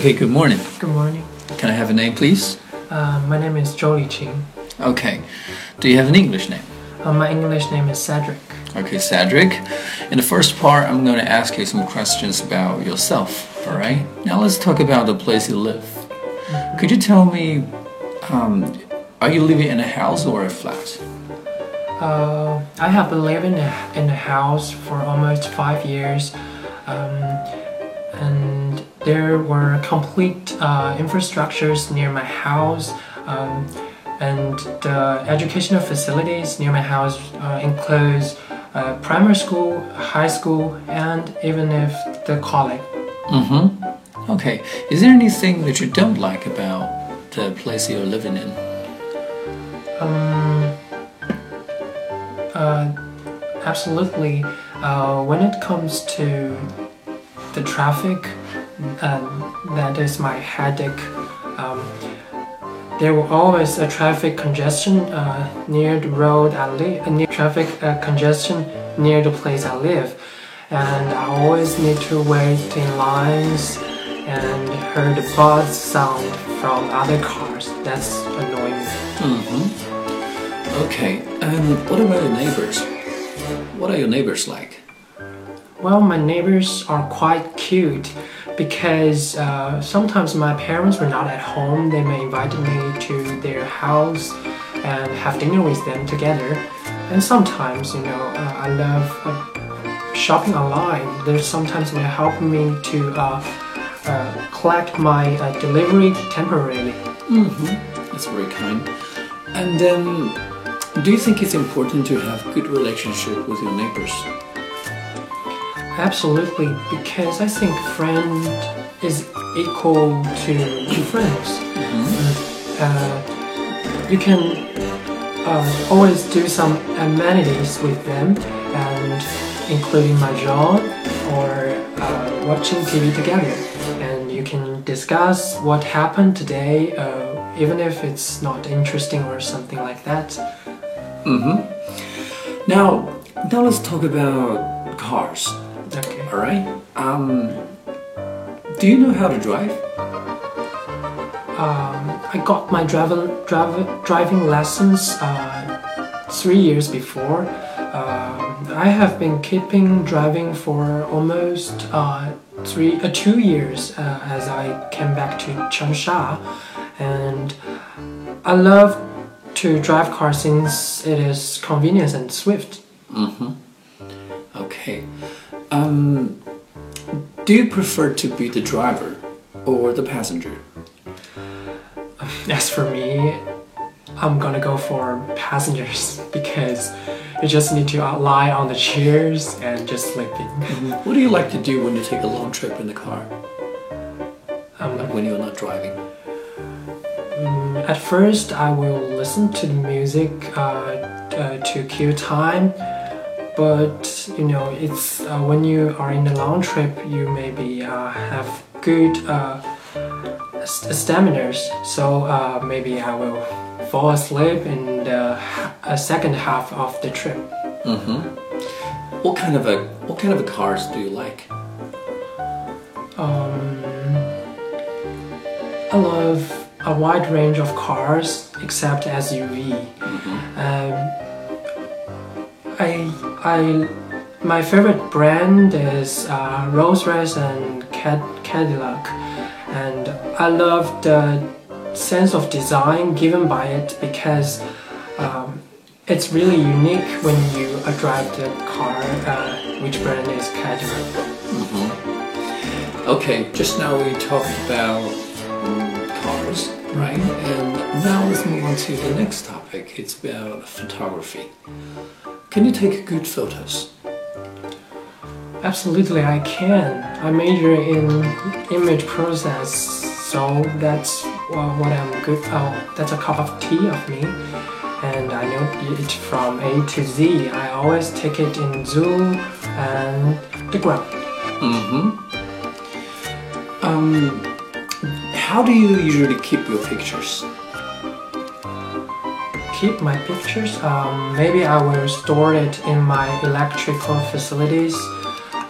Okay, good morning. Good morning. Can I have a name, please? Uh, my name is Jolie Ching. Okay. Do you have an English name? Uh, my English name is Cedric. Okay, Cedric. In the first part, I'm going to ask you some questions about yourself. All right. Now let's talk about the place you live. Could you tell me, um, are you living in a house or a flat? Uh, I have been living in a house for almost five years, um, and there were complete uh, infrastructures near my house. Um, and the educational facilities near my house uh, includes uh, primary school, high school, and even if the college. Mm-hmm. Okay. Is there anything that you don't like about the place you're living in? Um, uh, absolutely. Uh, when it comes to the traffic, um, that is my headache. Um, there was always a traffic congestion uh, near the road I live, uh, near traffic uh, congestion near the place I live, and I always need to wait in lines and hear the buzz sound from other cars. That's annoying me. Mm-hmm. Okay. And what about your neighbors? What are your neighbors like? Well, my neighbors are quite cute because uh, sometimes my parents were not at home. They may invite me to their house and have dinner with them together. And sometimes, you know, uh, I love uh, shopping online. There's sometimes they help me to uh, uh, collect my uh, delivery temporarily. Mm-hmm. That's very kind. And then, do you think it's important to have good relationship with your neighbors? Absolutely, because I think friend is equal to friends. Uh, you can uh, always do some amenities with them, and including mahjong or uh, watching TV together. And you can discuss what happened today, uh, even if it's not interesting or something like that. Mm-hmm. Now, now let's talk about cars. Okay. All right. Um, do you know how to drive? Um, I got my driver, driver, driving lessons uh, three years before. Um, I have been keeping driving for almost uh, three, uh, two years uh, as I came back to Changsha, and I love to drive car since it is convenient and swift. Mm-hmm. Okay. Um, do you prefer to be the driver or the passenger? As for me, I'm gonna go for passengers because you just need to lie on the chairs and just sleeping. What do you like to do when you take a long trip in the car? Um, Like when you're not driving? mm, at first, I will listen to the music uh, uh, to kill time, but you know, it's uh, when you are in a long trip, you maybe uh, have good uh, st- stamina. So uh, maybe I will fall asleep in the uh, second half of the trip. Mm-hmm. What kind of a what kind of a cars do you like? Um, I love a wide range of cars except SUV. Um, I, my favorite brand is uh, Rolls Royce and Cad- Cadillac, and I love the sense of design given by it because um, it's really unique when you drive the car. Uh, which brand is Cadillac? Okay, just now we talked about mm, cars, right? And now let's move on to the next topic. It's about photography. Can you take good photos? Absolutely, I can. I major in image process, so that's uh, what I'm good. Oh, that's a cup of tea of me, and I know it from A to Z. I always take it in zoom and the ground. Mm-hmm. Um, how do you usually keep your pictures? Keep my pictures. Um, maybe I will store it in my electrical facilities,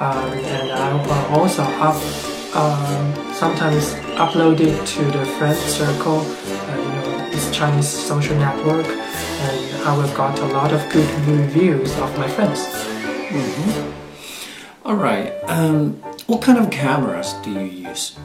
um, and I will also up. Um, sometimes upload it to the friend circle, uh, you know, this Chinese social network, and I will got a lot of good reviews of my friends. All right. Um, what kind of cameras do you use?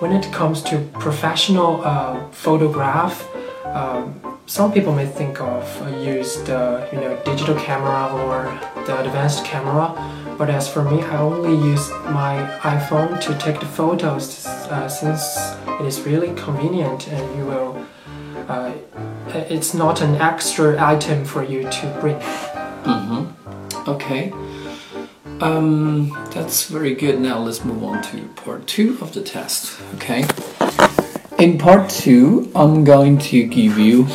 When it comes to professional uh, photograph, um, some people may think of uh, use the you know digital camera or the advanced camera, but as for me, I only use my iPhone to take the photos uh, since it is really convenient and you will. Uh, it's not an extra item for you to bring. Mm-hmm. Okay. Um, that's very good. Now let's move on to part two of the test. Okay. In part two, I'm going to give you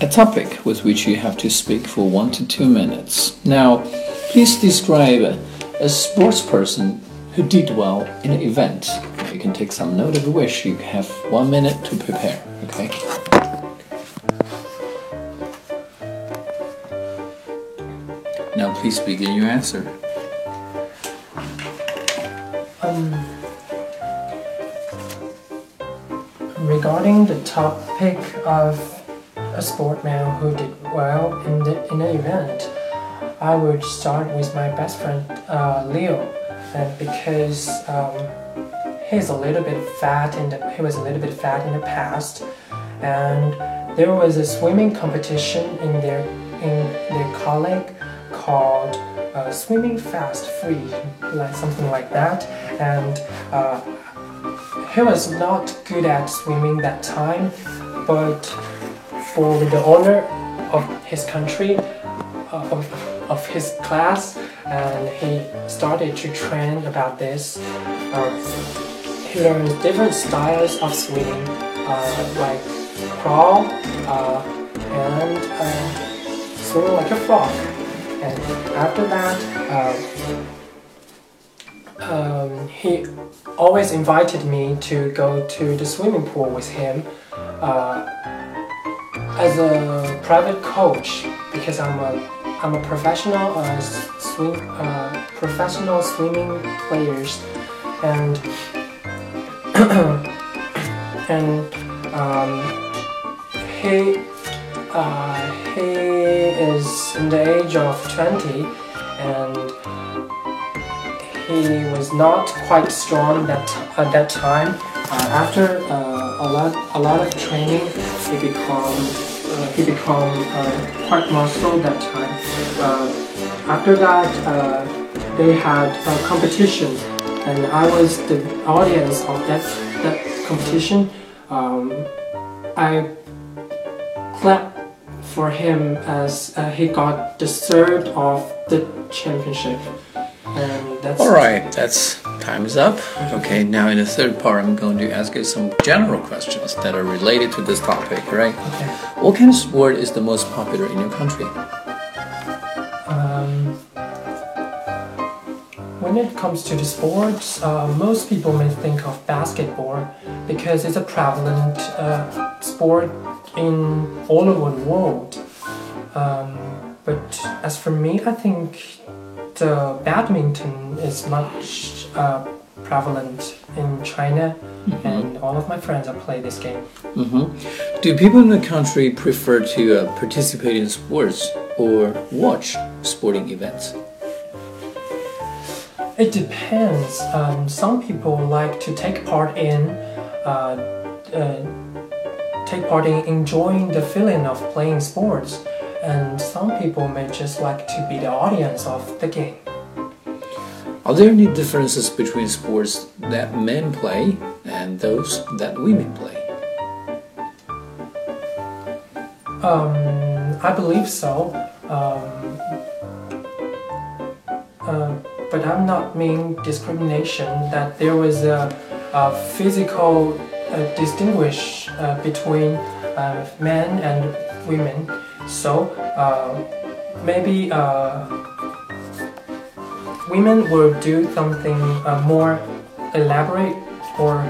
a topic with which you have to speak for one to two minutes. Now, please describe a sports person who did well in an event. You can take some note of wish. You have one minute to prepare. Okay. Now, please begin your answer. Regarding the topic of a sportman who did well in the in the event, I would start with my best friend uh, Leo, and because um, he's a little bit fat in the he was a little bit fat in the past, and there was a swimming competition in their in their colleague called uh, swimming fast free, like something like that, and uh, he was not good at swimming that time, but for the honor of his country, uh, of, of his class, and he started to train about this. Uh, he learned different styles of swimming, uh, like crawl uh, and uh, swim like a frog. And after that, uh, um, he always invited me to go to the swimming pool with him uh, as a private coach because I'm a I'm a professional uh, swim uh, professional swimming players. And and um, he uh, he is in the age of 20 and he was not quite strong that at that time. Uh, after uh, a lot a lot of training, he become uh, he become uh, quite muscle that time. Uh, after that, uh, they had a competition, and I was the audience of that that competition. Um, I clapped for him as he got the third of the championship. And that's All right, that's time is up. Okay, now in the third part, I'm going to ask you some general questions that are related to this topic, right? Okay. What kind of sport is the most popular in your country? Um, when it comes to the sports, uh, most people may think of basketball because it's a prevalent uh, sport in all over the world. Um, but as for me, I think the badminton is much uh, prevalent in China, and all of my friends have played this game. hmm Do people in the country prefer to uh, participate in sports or watch sporting events? It depends. Um, some people like to take part in, uh, uh, take part in enjoying the feeling of playing sports, and some people may just like to be the audience of the game. Are there any differences between sports that men play and those that women play? Um, I believe so. Um, uh, but I'm not mean discrimination. That there was a, a physical uh, distinguish uh, between uh, men and women. So uh, maybe uh, women will do something uh, more elaborate or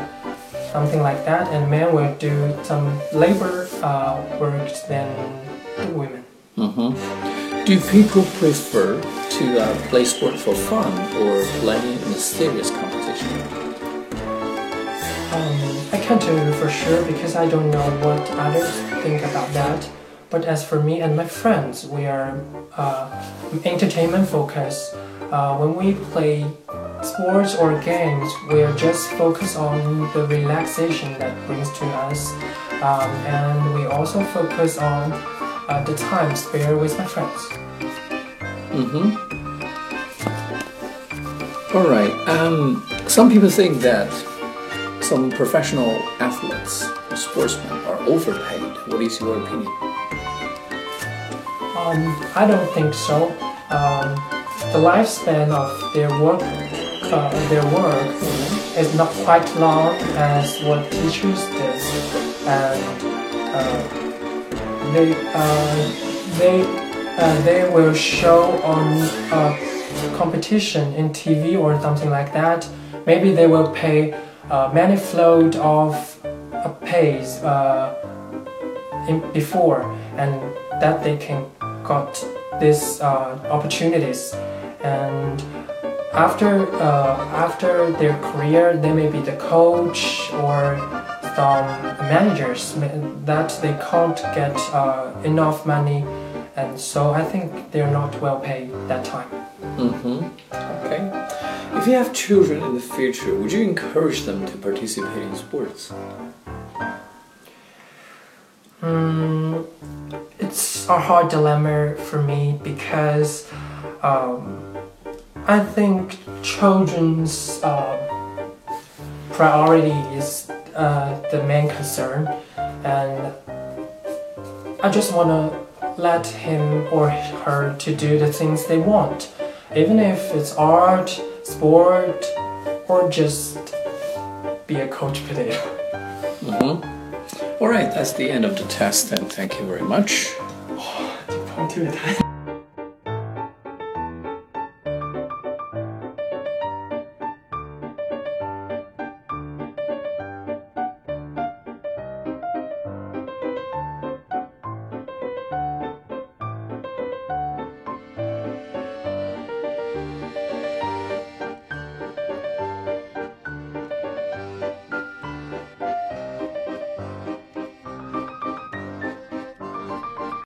something like that, and men will do some labor uh, works than women. hmm Do people prefer to uh, play sport for fun or playing in a serious competition? Um, I can't tell you for sure because I don't know what others think about that. But as for me and my friends, we are uh, entertainment focused. Uh, when we play sports or games, we are just focused on the relaxation that brings to us, um, and we also focus on uh, the time spent with my friends. Mm-hmm. All right. Um, some people think that some professional athletes or sportsmen are overpaid. What is your opinion? Um, I don't think so. Um, the lifespan of their work, uh, their work, is not quite long as what teachers did, and uh, they uh, they uh, they will show on a competition in TV or something like that. Maybe they will pay uh, many float of uh, pays uh, in before, and that they can got these uh, opportunities and after uh, after their career they may be the coach or some managers that they can't get uh, enough money and so I think they're not well paid that time. Mm-hmm. Okay. If you have children in the future, would you encourage them to participate in sports? Mm, it's a hard dilemma for me because um, I think children's uh, priority is uh, the main concern, and I just want to let him or her to do the things they want, even if it's art, sport, or just be a coach player. Mm-hmm. All right, that's the end of the test, and thank you very much. 就是他